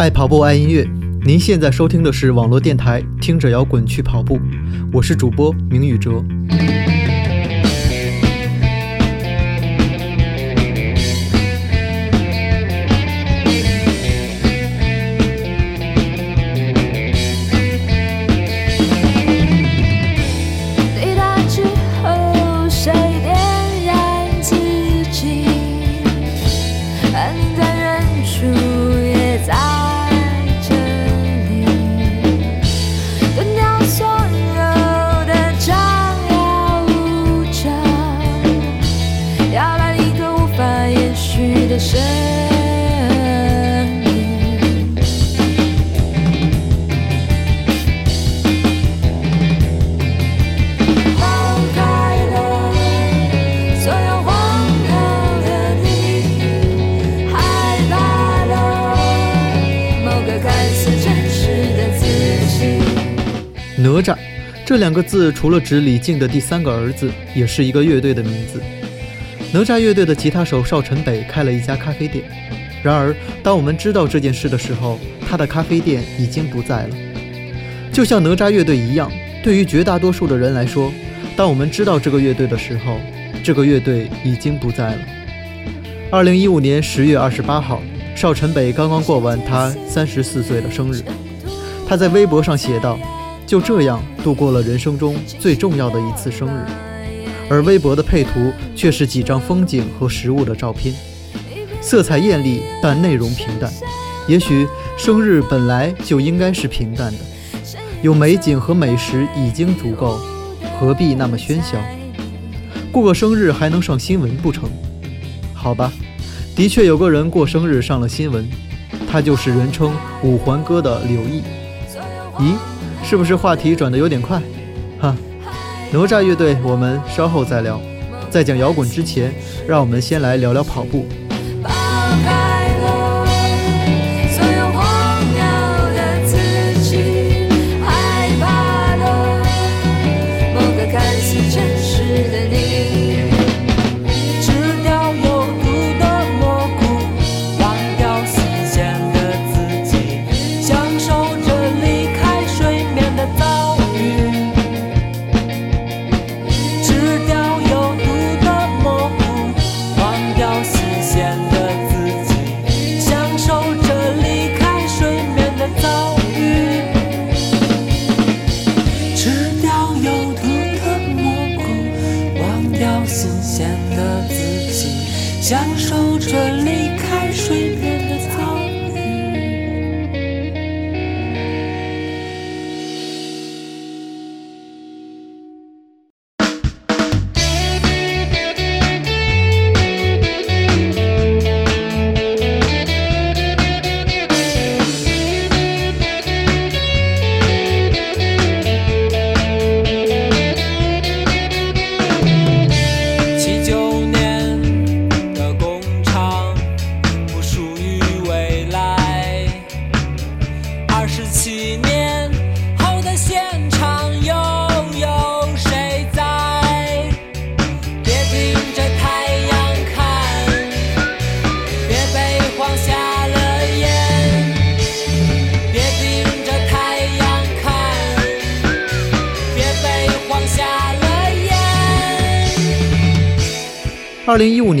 爱跑步，爱音乐。您现在收听的是网络电台《听着摇滚去跑步》，我是主播明宇哲。这两个字，除了指李静的第三个儿子，也是一个乐队的名字。哪吒乐队的吉他手邵晨北开了一家咖啡店。然而，当我们知道这件事的时候，他的咖啡店已经不在了。就像哪吒乐队一样，对于绝大多数的人来说，当我们知道这个乐队的时候，这个乐队已经不在了。二零一五年十月二十八号，邵晨北刚刚过完他三十四岁的生日，他在微博上写道。就这样度过了人生中最重要的一次生日，而微博的配图却是几张风景和食物的照片，色彩艳丽，但内容平淡。也许生日本来就应该是平淡的，有美景和美食已经足够，何必那么喧嚣？过个生日还能上新闻不成？好吧，的确有个人过生日上了新闻，他就是人称五环哥的柳毅。咦？是不是话题转的有点快？哈，哪吒乐队，我们稍后再聊。在讲摇滚之前，让我们先来聊聊跑步。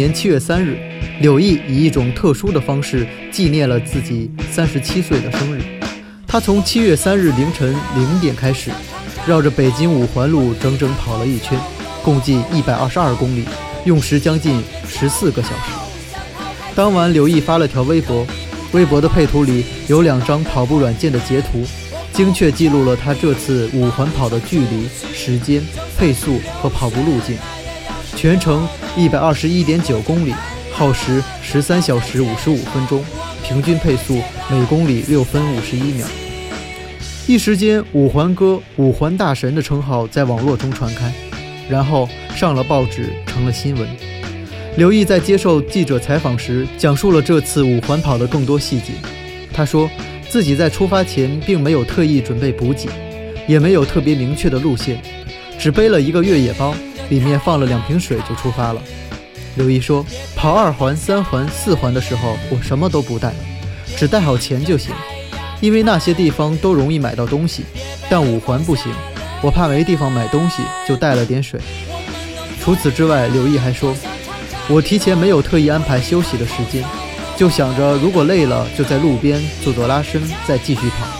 年七月三日，柳毅以一种特殊的方式纪念了自己三十七岁的生日。他从七月三日凌晨零点开始，绕着北京五环路整整跑了一圈，共计一百二十二公里，用时将近十四个小时。当晚，柳毅发了条微博，微博的配图里有两张跑步软件的截图，精确记录了他这次五环跑的距离、时间、配速和跑步路径。全程一百二十一点九公里，耗时十三小时五十五分钟，平均配速每公里六分五十一秒。一时间，“五环哥”“五环大神”的称号在网络中传开，然后上了报纸，成了新闻。刘毅在接受记者采访时，讲述了这次五环跑的更多细节。他说自己在出发前并没有特意准备补给，也没有特别明确的路线，只背了一个越野包。里面放了两瓶水就出发了。刘毅说：“跑二环、三环、四环的时候，我什么都不带，只带好钱就行，因为那些地方都容易买到东西。但五环不行，我怕没地方买东西，就带了点水。除此之外，柳毅还说，我提前没有特意安排休息的时间，就想着如果累了，就在路边做做拉伸，再继续跑。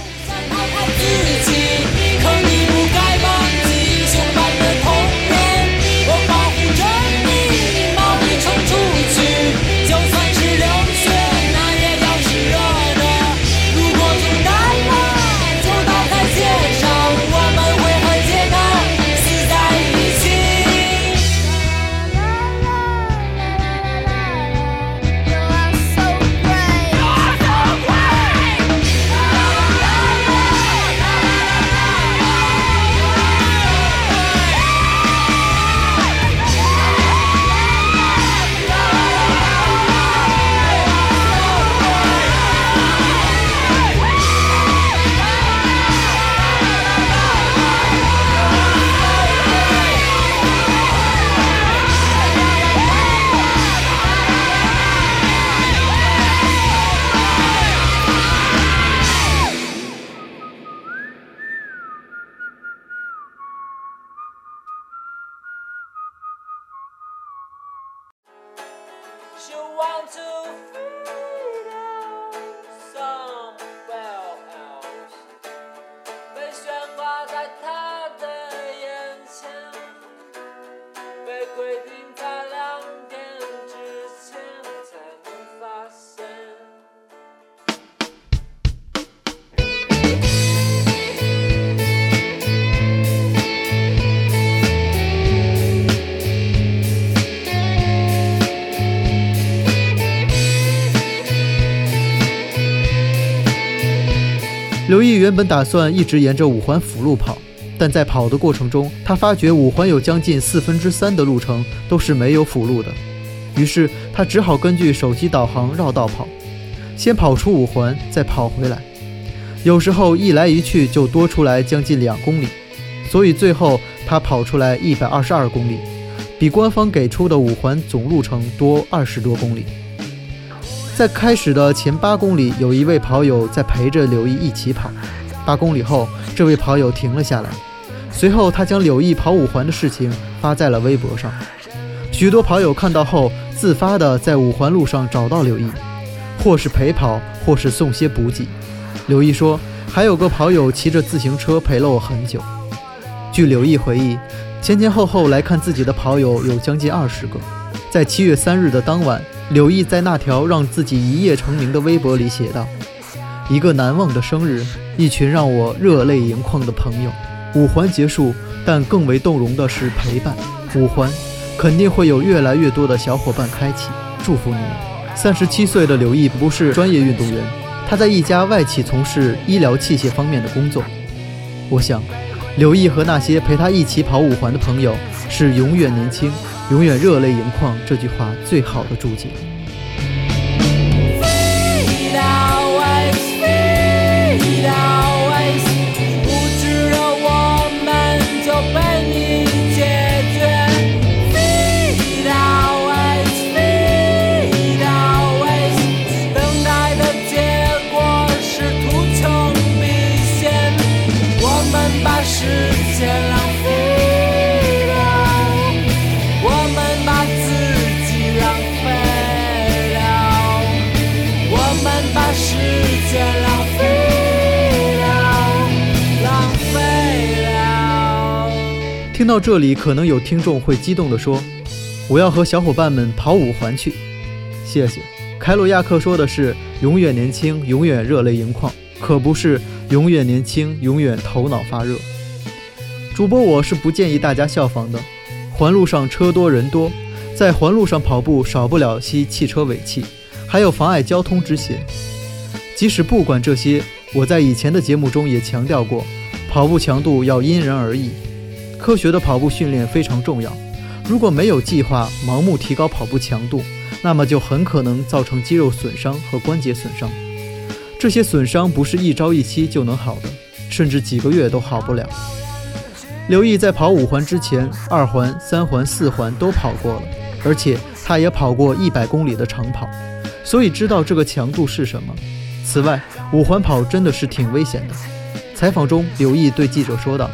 原本打算一直沿着五环辅路跑，但在跑的过程中，他发觉五环有将近四分之三的路程都是没有辅路的，于是他只好根据手机导航绕道跑，先跑出五环，再跑回来。有时候一来一去就多出来将近两公里，所以最后他跑出来一百二十二公里，比官方给出的五环总路程多二十多公里。在开始的前八公里，有一位跑友在陪着柳毅一起跑。八公里后，这位跑友停了下来。随后，他将柳毅跑五环的事情发在了微博上。许多跑友看到后，自发地在五环路上找到柳毅，或是陪跑，或是送些补给。柳毅说，还有个跑友骑着自行车陪了我很久。据柳毅回忆，前前后后来看自己的跑友有将近二十个。在七月三日的当晚。柳毅在那条让自己一夜成名的微博里写道：“一个难忘的生日，一群让我热泪盈眶的朋友。五环结束，但更为动容的是陪伴。五环肯定会有越来越多的小伙伴开启，祝福你们。”三十七岁的柳毅不是专业运动员，他在一家外企从事医疗器械方面的工作。我想，柳毅和那些陪他一起跑五环的朋友是永远年轻。永远热泪盈眶，这句话最好的注解。到这里，可能有听众会激动地说：“我要和小伙伴们跑五环去。”谢谢。凯鲁亚克说的是“永远年轻，永远热泪盈眶”，可不是“永远年轻，永远头脑发热”。主播我是不建议大家效仿的。环路上车多人多，在环路上跑步少不了吸汽车尾气，还有妨碍交通之嫌。即使不管这些，我在以前的节目中也强调过，跑步强度要因人而异。科学的跑步训练非常重要。如果没有计划，盲目提高跑步强度，那么就很可能造成肌肉损伤和关节损伤。这些损伤不是一朝一夕就能好的，甚至几个月都好不了。刘毅在跑五环之前，二环、三环、四环都跑过了，而且他也跑过一百公里的长跑，所以知道这个强度是什么。此外，五环跑真的是挺危险的。采访中，刘毅对记者说道：“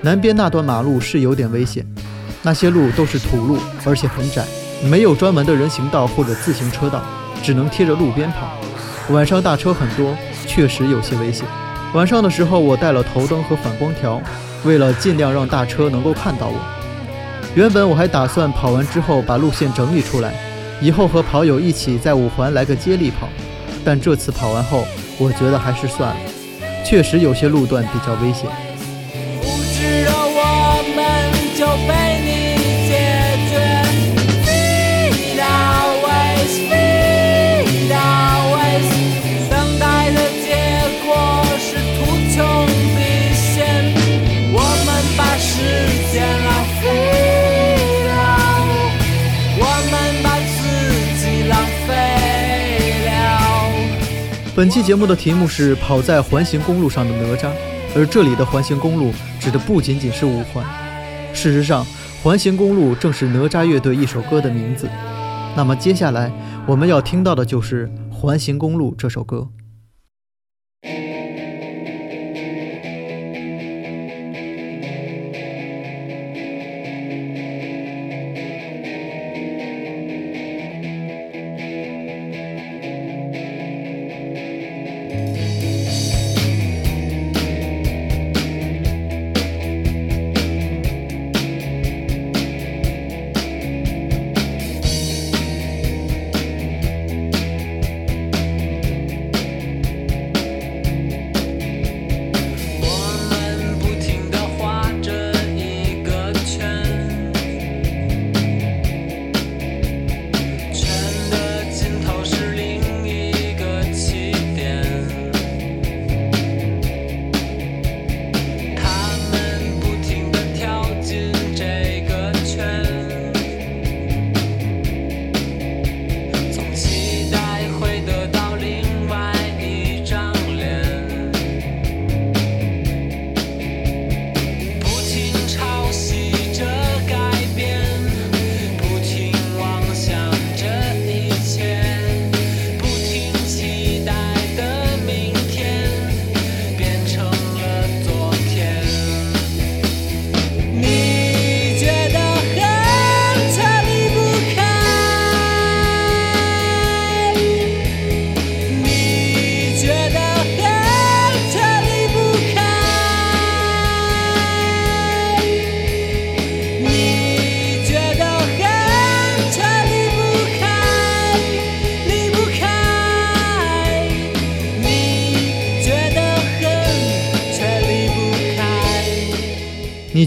南边那段马路是有点危险，那些路都是土路，而且很窄，没有专门的人行道或者自行车道，只能贴着路边跑。晚上大车很多，确实有些危险。晚上的时候，我带了头灯和反光条，为了尽量让大车能够看到我。原本我还打算跑完之后把路线整理出来，以后和跑友一起在五环来个接力跑，但这次跑完后，我觉得还是算了。”确实有些路段比较危险。本期节目的题目是“跑在环形公路上的哪吒”，而这里的环形公路指的不仅仅是五环。事实上，环形公路正是哪吒乐队一首歌的名字。那么接下来我们要听到的就是《环形公路》这首歌。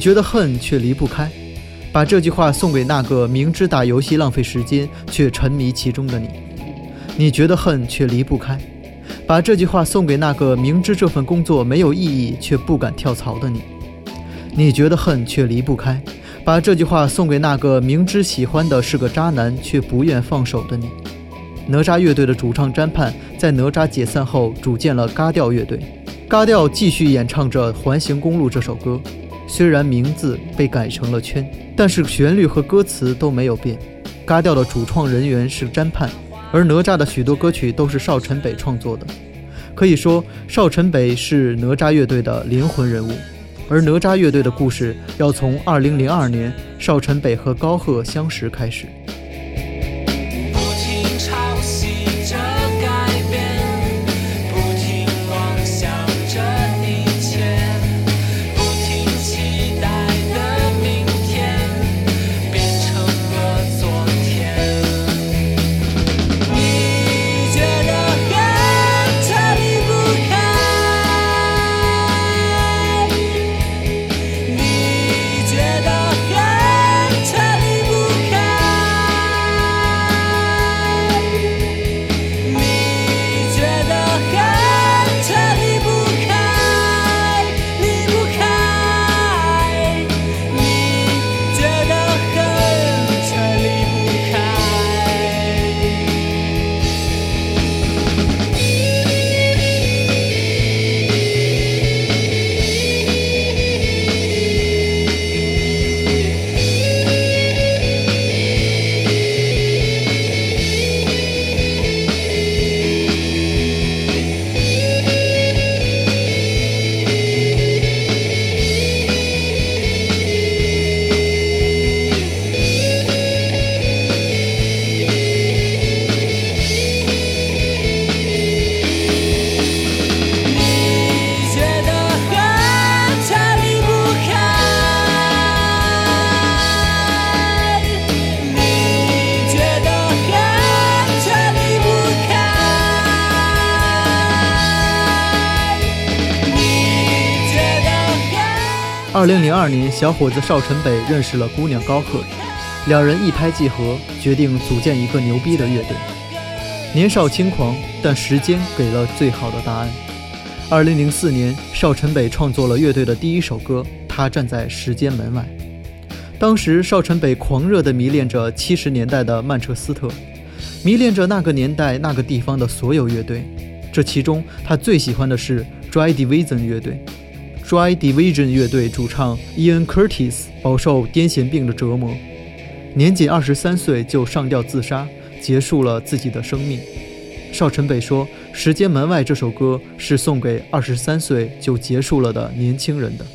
觉得恨却离不开，把这句话送给那个明知打游戏浪费时间却沉迷其中的你。你觉得恨却离不开，把这句话送给那个明知这份工作没有意义却不敢跳槽的你。你觉得恨却离不开，把这句话送给那个明知喜欢的是个渣男却不愿放手的你。哪吒乐队的主唱詹盼在哪吒解散后组建了嘎调乐队，嘎调继续演唱着《环形公路》这首歌。虽然名字被改成了圈，但是旋律和歌词都没有变。嘎调的主创人员是詹盼，而哪吒的许多歌曲都是邵晨北创作的。可以说，邵晨北是哪吒乐队的灵魂人物。而哪吒乐队的故事要从2002年邵晨北和高贺相识开始。二零零二年，小伙子邵晨北认识了姑娘高克，两人一拍即合，决定组建一个牛逼的乐队。年少轻狂，但时间给了最好的答案。二零零四年，邵晨北创作了乐队的第一首歌《他站在时间门外》。当时，邵晨北狂热地迷恋着七十年代的曼彻斯特，迷恋着那个年代那个地方的所有乐队。这其中，他最喜欢的是 Dry Division 乐队。Dry Division 乐队主唱 Ian Curtis 饱受癫痫病的折磨，年仅二十三岁就上吊自杀，结束了自己的生命。邵晨北说：“《时间门外》这首歌是送给二十三岁就结束了的年轻人的。”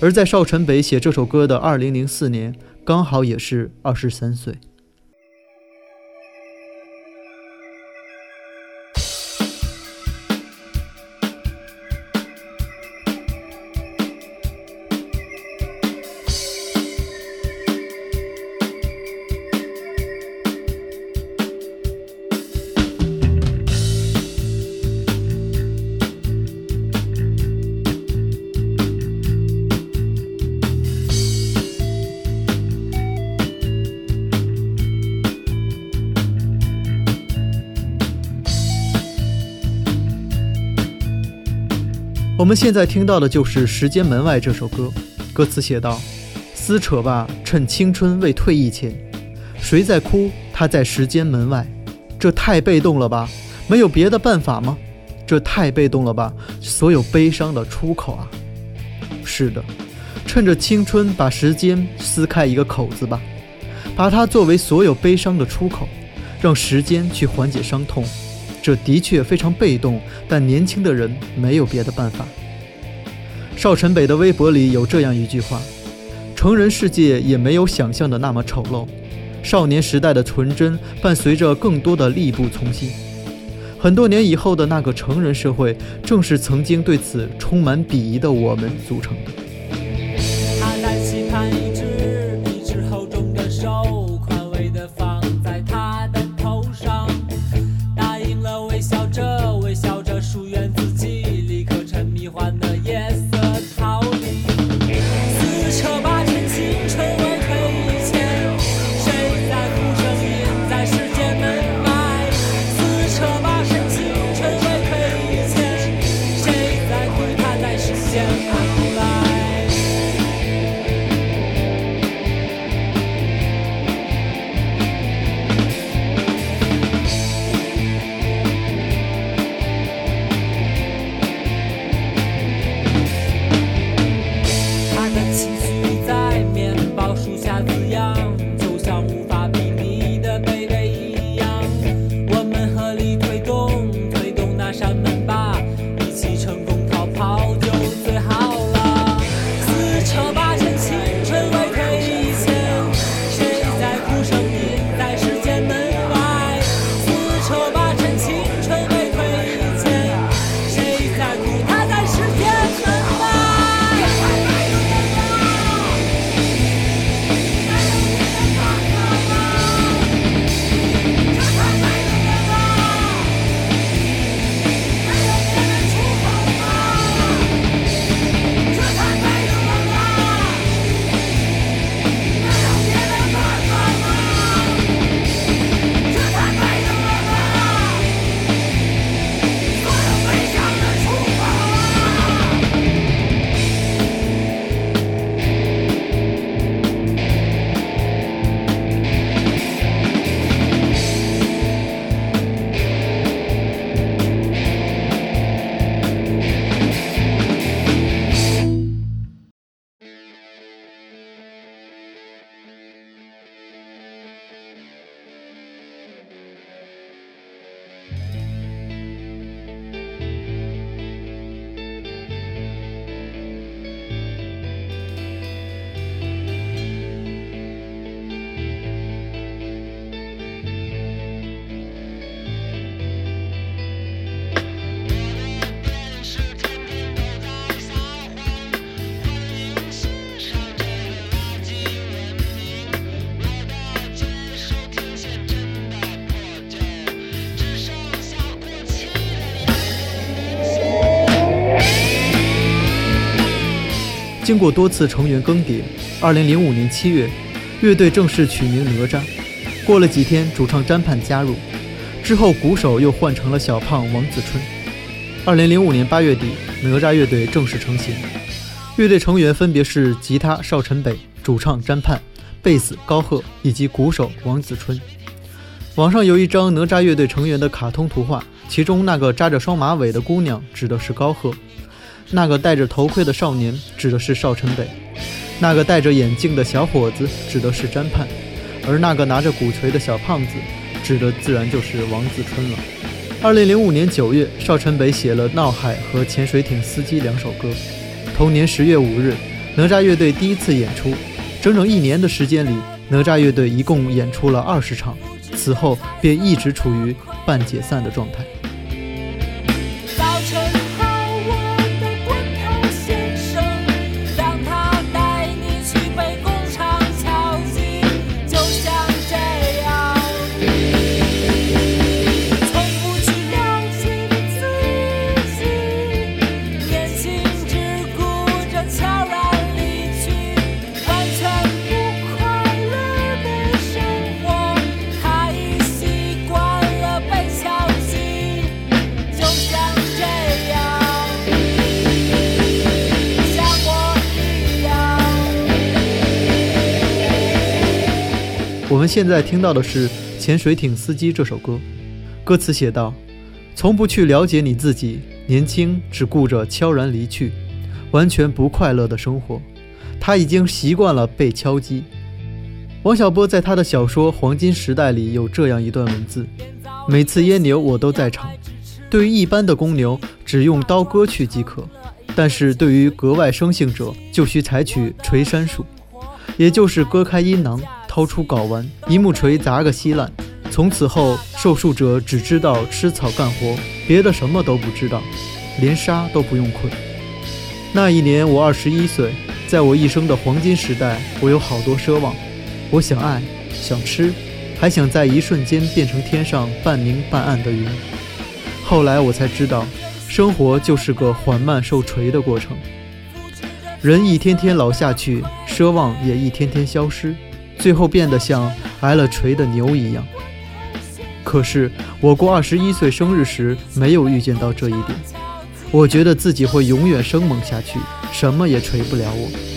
而在邵晨北写这首歌的二零零四年，刚好也是二十三岁。现在听到的就是《时间门外》这首歌，歌词写道：“撕扯吧，趁青春未退役前。谁在哭？他在时间门外。这太被动了吧？没有别的办法吗？这太被动了吧？所有悲伤的出口啊！是的，趁着青春，把时间撕开一个口子吧，把它作为所有悲伤的出口，让时间去缓解伤痛。”这的确非常被动，但年轻的人没有别的办法。邵晨北的微博里有这样一句话：“成人世界也没有想象的那么丑陋，少年时代的纯真伴随着更多的力不从心。很多年以后的那个成人社会，正是曾经对此充满鄙夷的我们组成的。”经过多次成员更迭，2005年7月，乐队正式取名哪吒。过了几天，主唱詹盼加入，之后鼓手又换成了小胖王子春。2005年8月底，哪吒乐队正式成型。乐队成员分别是吉他邵晨北、主唱詹盼、贝斯高贺以及鼓手王子春。网上有一张哪吒乐队成员的卡通图画，其中那个扎着双马尾的姑娘指的是高贺，那个戴着头盔的少年指的是邵晨北，那个戴着眼镜的小伙子指的是詹盼，而那个拿着鼓槌的小胖子指的自然就是王子春了。二零零五年九月，邵晨北写了《闹海》和《潜水艇司机》两首歌。同年十月五日，哪吒乐队第一次演出。整整一年的时间里，哪吒乐队一共演出了二十场，此后便一直处于半解散的状态。们现在听到的是《潜水艇司机》这首歌，歌词写道：“从不去了解你自己，年轻只顾着悄然离去，完全不快乐的生活。他已经习惯了被敲击。”王小波在他的小说《黄金时代》里有这样一段文字：“每次阉牛我都在场，对于一般的公牛，只用刀割去即可；但是对于格外生性者，就需采取锤山术，也就是割开阴囊。”掏出睾丸，一木锤砸个稀烂。从此后，受术者只知道吃草干活，别的什么都不知道，连沙都不用捆。那一年我二十一岁，在我一生的黄金时代，我有好多奢望。我想爱，想吃，还想在一瞬间变成天上半明半暗的云。后来我才知道，生活就是个缓慢受锤的过程。人一天天老下去，奢望也一天天消失。最后变得像挨了锤的牛一样。可是我过二十一岁生日时没有预见到这一点，我觉得自己会永远生猛下去，什么也锤不了我。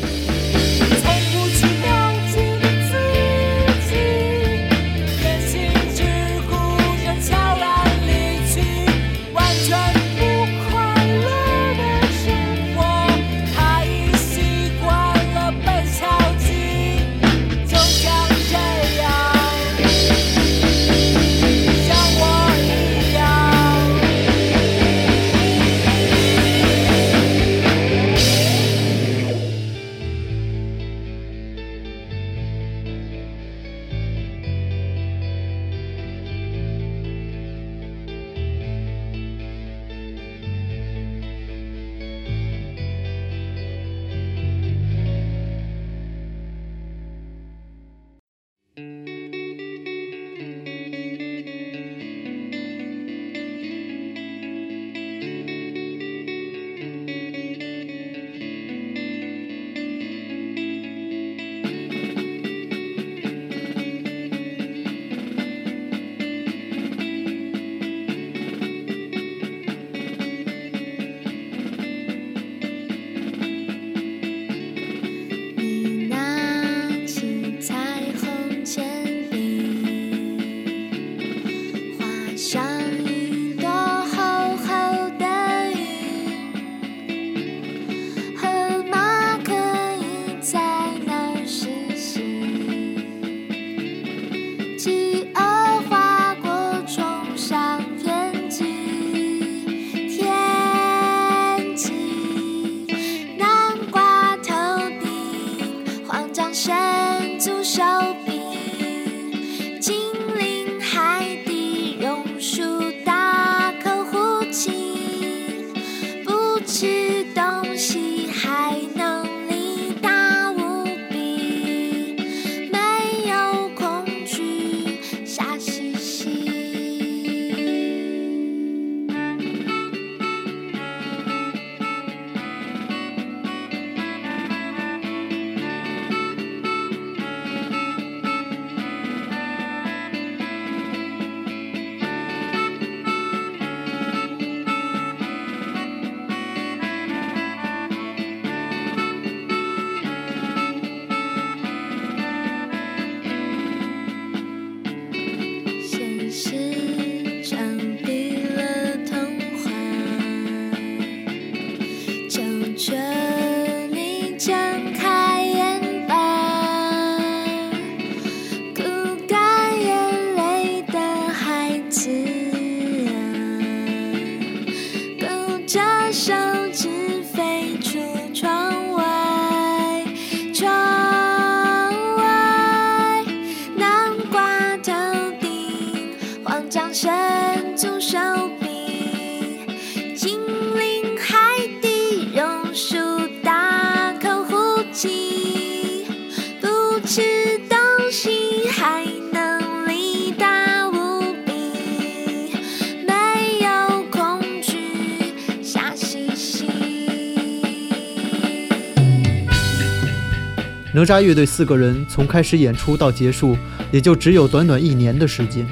哪吒乐队四个人从开始演出到结束，也就只有短短一年的时间，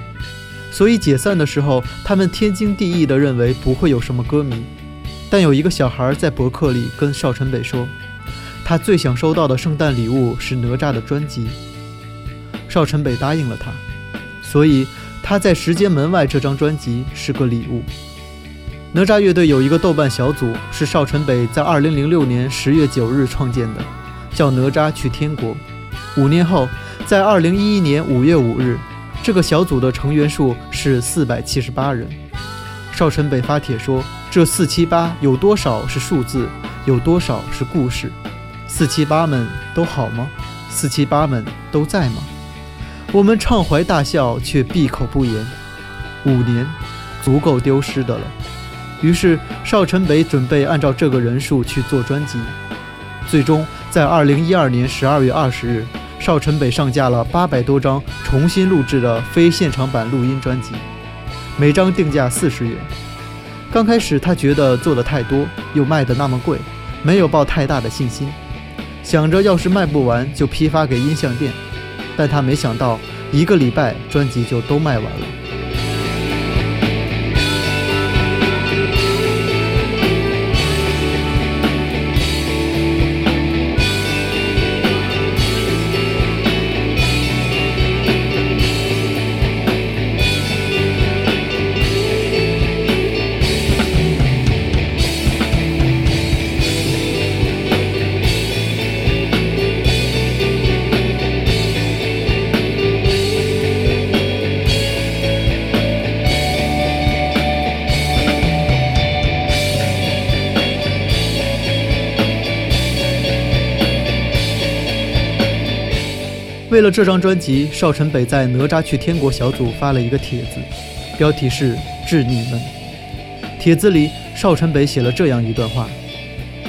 所以解散的时候，他们天经地义地认为不会有什么歌迷。但有一个小孩在博客里跟邵晨北说，他最想收到的圣诞礼物是哪吒的专辑。邵晨北答应了他，所以他在《时间门外》这张专辑是个礼物。哪吒乐队有一个豆瓣小组，是邵晨北在2006年10月9日创建的。叫哪吒去天国。五年后，在二零一一年五月五日，这个小组的成员数是四百七十八人。邵晨北发帖说：“这四七八有多少是数字，有多少是故事？四七八们都好吗？四七八们都在吗？”我们畅怀大笑，却闭口不言。五年，足够丢失的了。于是邵晨北准备按照这个人数去做专辑。最终，在二零一二年十二月二十日，邵晨北上架了八百多张重新录制的非现场版录音专辑，每张定价四十元。刚开始他觉得做的太多，又卖的那么贵，没有抱太大的信心，想着要是卖不完就批发给音像店。但他没想到，一个礼拜专辑就都卖完了。为了这张专辑，邵晨北在哪吒去天国小组发了一个帖子，标题是“致你们”。帖子里，邵晨北写了这样一段话：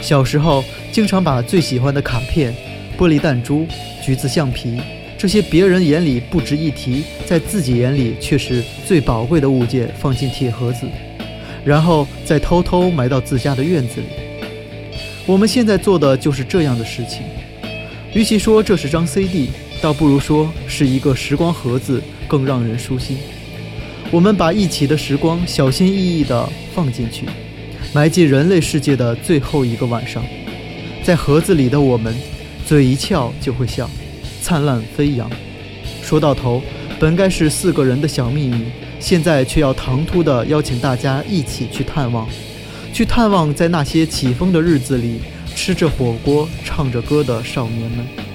小时候经常把最喜欢的卡片、玻璃弹珠、橘子橡皮这些别人眼里不值一提，在自己眼里却是最宝贵的物件放进铁盒子，然后再偷偷埋到自家的院子里。我们现在做的就是这样的事情。与其说这是张 CD，倒不如说是一个时光盒子，更让人舒心。我们把一起的时光小心翼翼地放进去，埋进人类世界的最后一个晚上。在盒子里的我们，嘴一翘就会笑，灿烂飞扬。说到头，本该是四个人的小秘密，现在却要唐突地邀请大家一起去探望，去探望在那些起风的日子里，吃着火锅、唱着歌的少年们。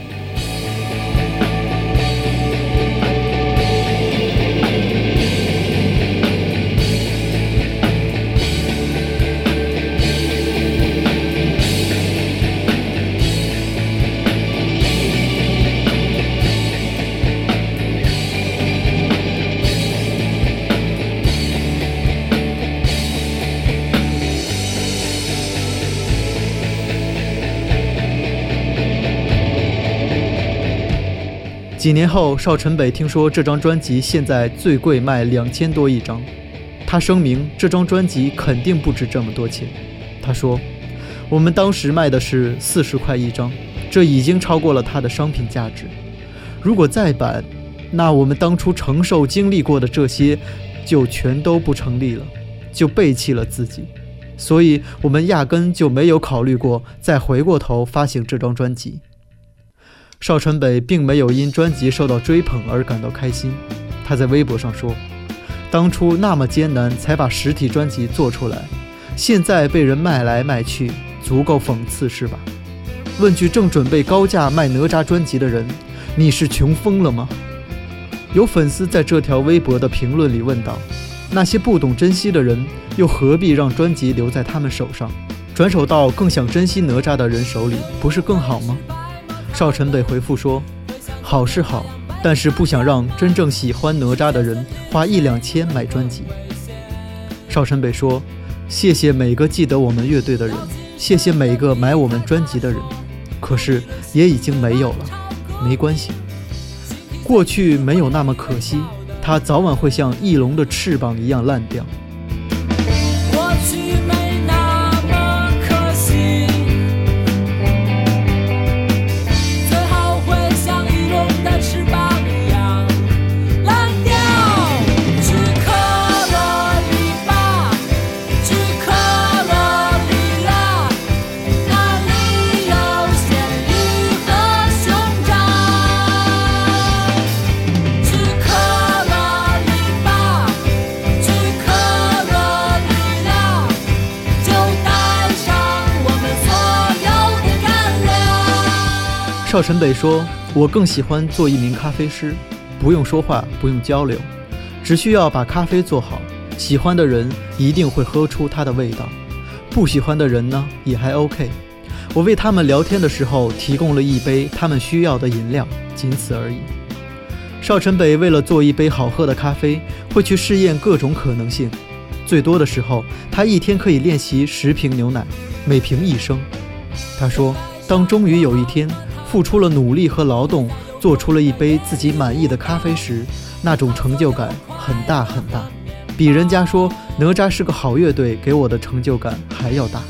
几年后，邵晨北听说这张专辑现在最贵卖两千多一张，他声明这张专辑肯定不值这么多钱。他说：“我们当时卖的是四十块一张，这已经超过了它的商品价值。如果再版，那我们当初承受经历过的这些，就全都不成立了，就背弃了自己。所以，我们压根就没有考虑过再回过头发行这张专辑。”邵晨北并没有因专辑受到追捧而感到开心，他在微博上说：“当初那么艰难才把实体专辑做出来，现在被人卖来卖去，足够讽刺是吧？”问句正准备高价卖哪吒专辑的人：“你是穷疯了吗？”有粉丝在这条微博的评论里问道：“那些不懂珍惜的人，又何必让专辑留在他们手上，转手到更想珍惜哪吒的人手里，不是更好吗？邵晨北回复说：“好是好，但是不想让真正喜欢哪吒的人花一两千买专辑。”邵晨北说：“谢谢每个记得我们乐队的人，谢谢每个买我们专辑的人，可是也已经没有了，没关系，过去没有那么可惜，它早晚会像翼龙的翅膀一样烂掉。”邵晨北说：“我更喜欢做一名咖啡师，不用说话，不用交流，只需要把咖啡做好。喜欢的人一定会喝出它的味道，不喜欢的人呢也还 OK。我为他们聊天的时候提供了一杯他们需要的饮料，仅此而已。”邵晨北为了做一杯好喝的咖啡，会去试验各种可能性。最多的时候，他一天可以练习十瓶牛奶，每瓶一升。他说：“当终于有一天。”付出了努力和劳动，做出了一杯自己满意的咖啡时，那种成就感很大很大，比人家说哪吒是个好乐队给我的成就感还要大。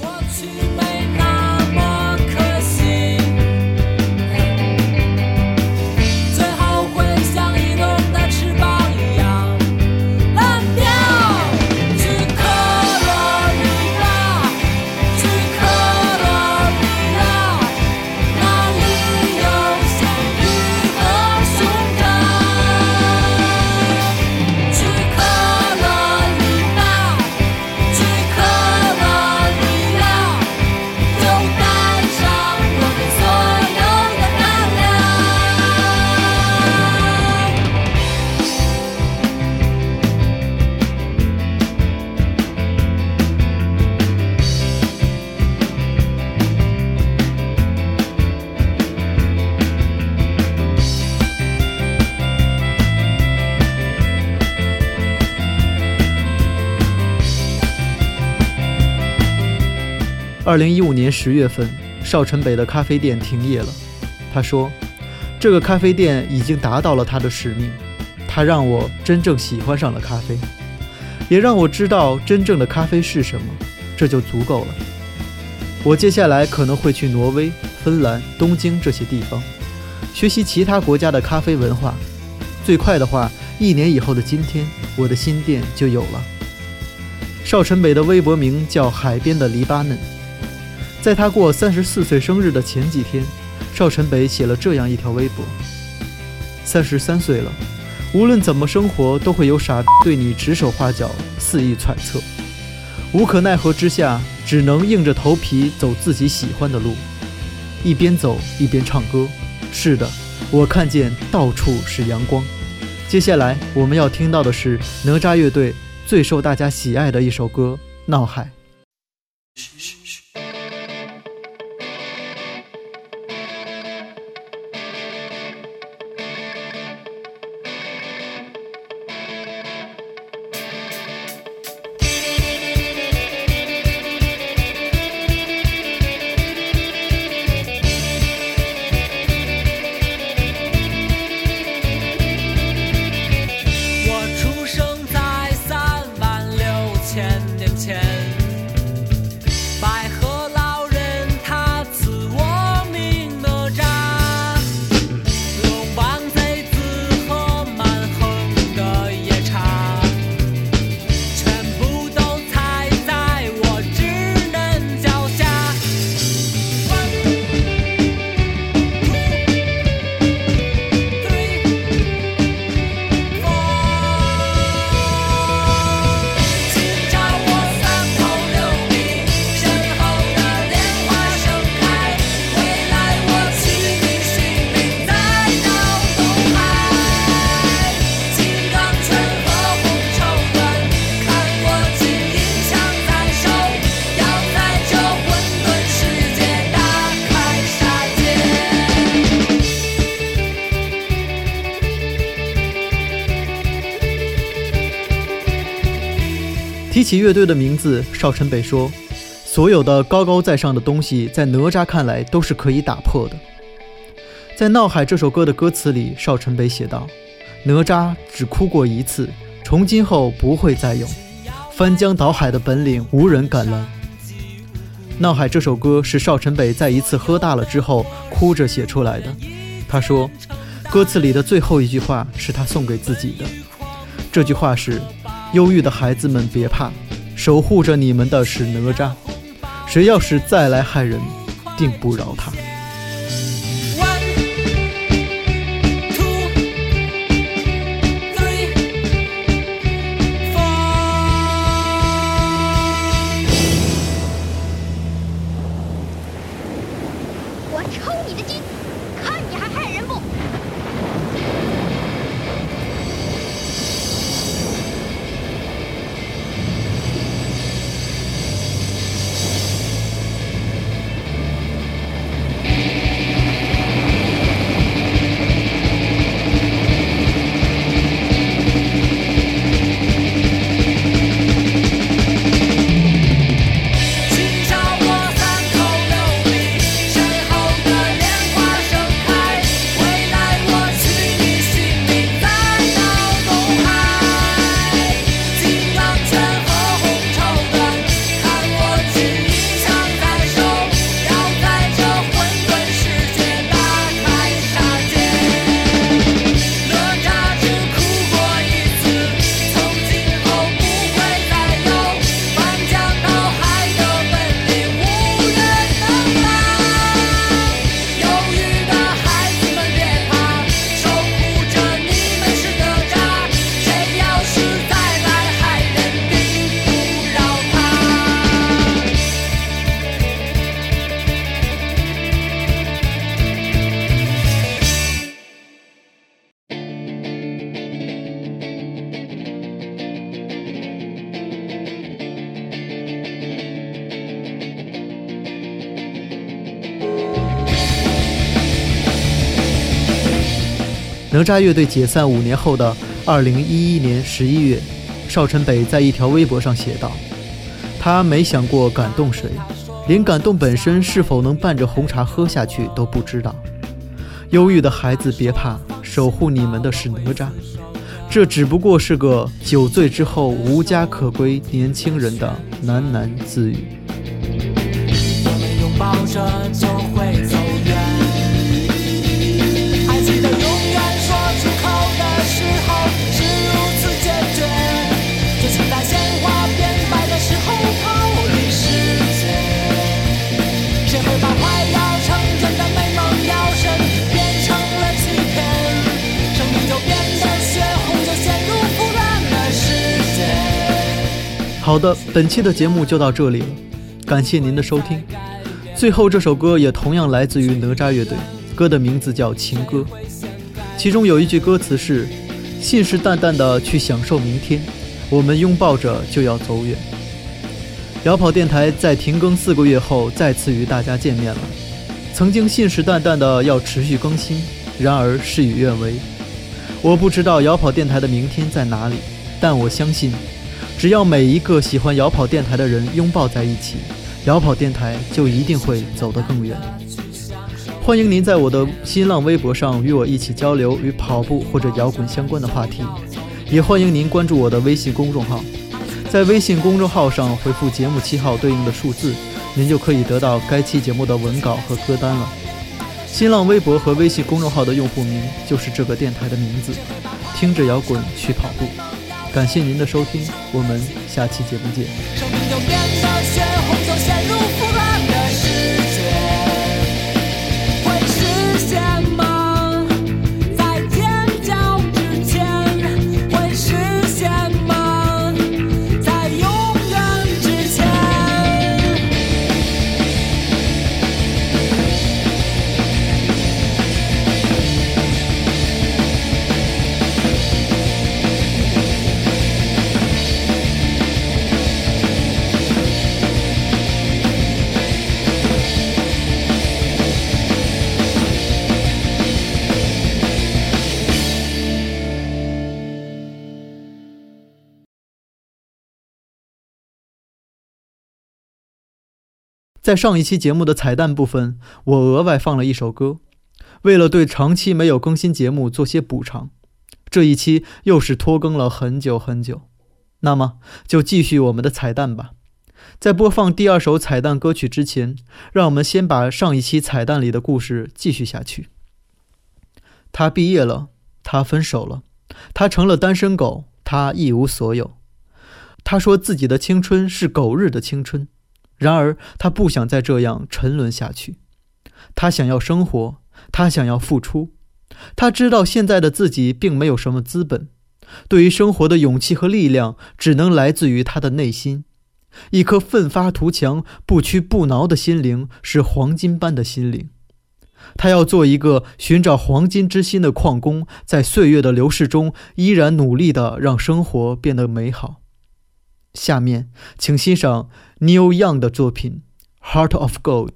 二零一五年十月份，邵城北的咖啡店停业了。他说：“这个咖啡店已经达到了他的使命，他让我真正喜欢上了咖啡，也让我知道真正的咖啡是什么，这就足够了。我接下来可能会去挪威、芬兰、东京这些地方，学习其他国家的咖啡文化。最快的话，一年以后的今天，我的新店就有了。”邵晨北的微博名叫“海边的黎巴嫩”。在他过三十四岁生日的前几天，邵晨北写了这样一条微博：“三十三岁了，无论怎么生活，都会有傻对你指手画脚、肆意揣测。无可奈何之下，只能硬着头皮走自己喜欢的路，一边走一边唱歌。是的，我看见到处是阳光。接下来我们要听到的是哪吒乐队最受大家喜爱的一首歌《闹海》。”乐队的名字，邵晨北说：“所有的高高在上的东西，在哪吒看来都是可以打破的。”在《闹海》这首歌的歌词里，邵晨北写道：“哪吒只哭过一次，从今后不会再有翻江倒海的本领，无人敢拦。”《闹海》这首歌是邵晨北在一次喝大了之后哭着写出来的。他说，歌词里的最后一句话是他送给自己的。这句话是：“忧郁的孩子们别怕，守护着你们的是哪吒。谁要是再来害人，定不饶他。”吒乐队解散五年后的二零一一年十一月，邵晨北在一条微博上写道：“他没想过感动谁，连感动本身是否能伴着红茶喝下去都不知道。忧郁的孩子别怕，守护你们的是哪吒。这只不过是个酒醉之后无家可归年轻人的喃喃自语。”拥抱着好的，本期的节目就到这里了，感谢您的收听。最后这首歌也同样来自于哪吒乐队，歌的名字叫《情歌》，其中有一句歌词是：“信誓旦旦的去享受明天，我们拥抱着就要走远。”摇跑电台在停更四个月后再次与大家见面了，曾经信誓旦旦的要持续更新，然而事与愿违。我不知道摇跑电台的明天在哪里，但我相信，只要每一个喜欢摇跑电台的人拥抱在一起。摇跑电台就一定会走得更远。欢迎您在我的新浪微博上与我一起交流与跑步或者摇滚相关的话题，也欢迎您关注我的微信公众号，在微信公众号上回复节目七号对应的数字，您就可以得到该期节目的文稿和歌单了。新浪微博和微信公众号的用户名就是这个电台的名字，听着摇滚去跑步。感谢您的收听，我们下期节目见。在上一期节目的彩蛋部分，我额外放了一首歌，为了对长期没有更新节目做些补偿。这一期又是拖更了很久很久，那么就继续我们的彩蛋吧。在播放第二首彩蛋歌曲之前，让我们先把上一期彩蛋里的故事继续下去。他毕业了，他分手了，他成了单身狗，他一无所有。他说自己的青春是狗日的青春。然而，他不想再这样沉沦下去。他想要生活，他想要付出。他知道现在的自己并没有什么资本，对于生活的勇气和力量只能来自于他的内心。一颗奋发图强、不屈不挠的心灵是黄金般的心灵。他要做一个寻找黄金之心的矿工，在岁月的流逝中依然努力地让生活变得美好。下面，请欣赏 Neil Young 的作品《Heart of Gold》，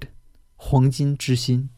黄金之心。